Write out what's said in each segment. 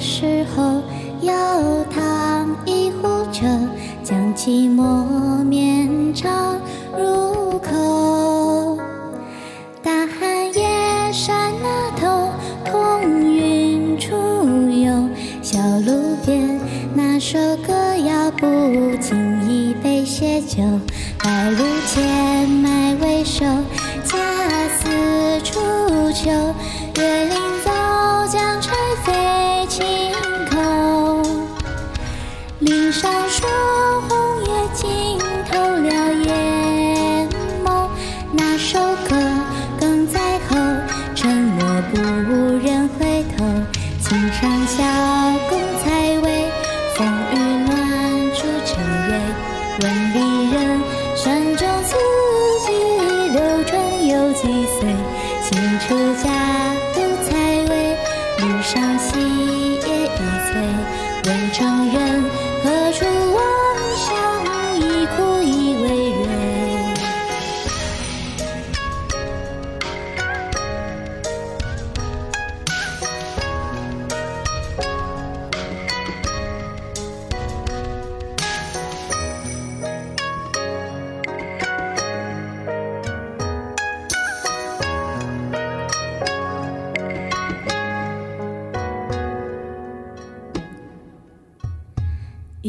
时候，有糖一壶酒，将寂寞绵长入口。大寒夜山那头，彤云出游，小路边那首歌谣不经意被写就。白露前麦未收，恰似初秋。离人。山中四季流转有几岁？新出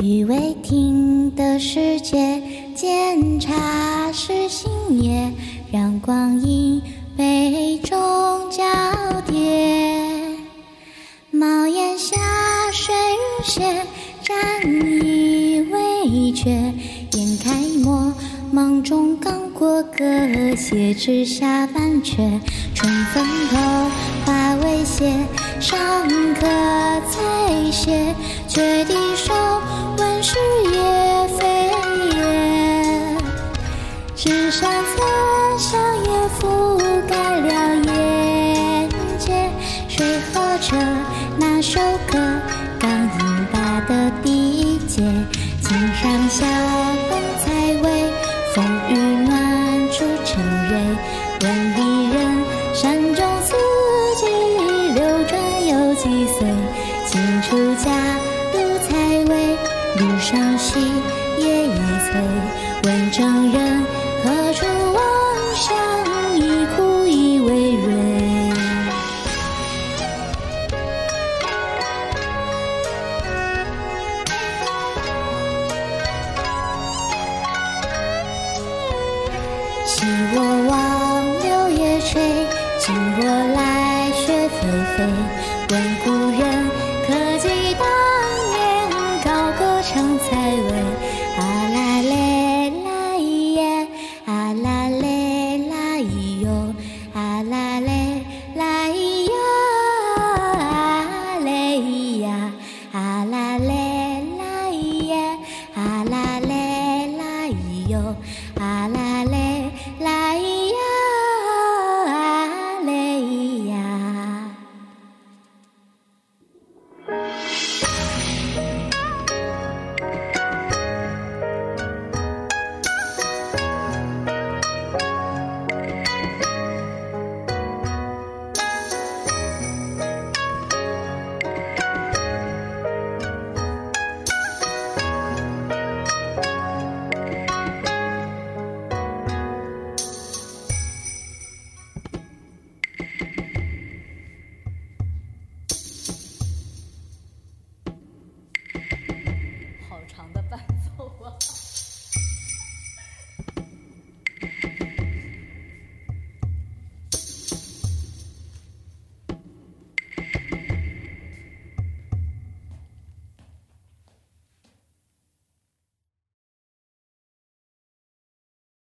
雨未停的世界，检查是新叶，让光阴杯中交叠。茅檐下水如血，沾衣未绝。眼开墨，梦中刚过歌，写至下半阙。春风透，花未谢，尚可采撷。却低首问世也非也。纸上残香也覆盖了眼界。谁和着那首歌？刚硬拔的笔节，琴上小宫采薇，风雨暖烛成蕊。问离人，山中四季流转有几岁？新出嫁独采薇，路上细叶一翠。问征人何处望乡？一哭一为蕊。昔我望柳叶垂，今我来雪霏霏。问故人常采为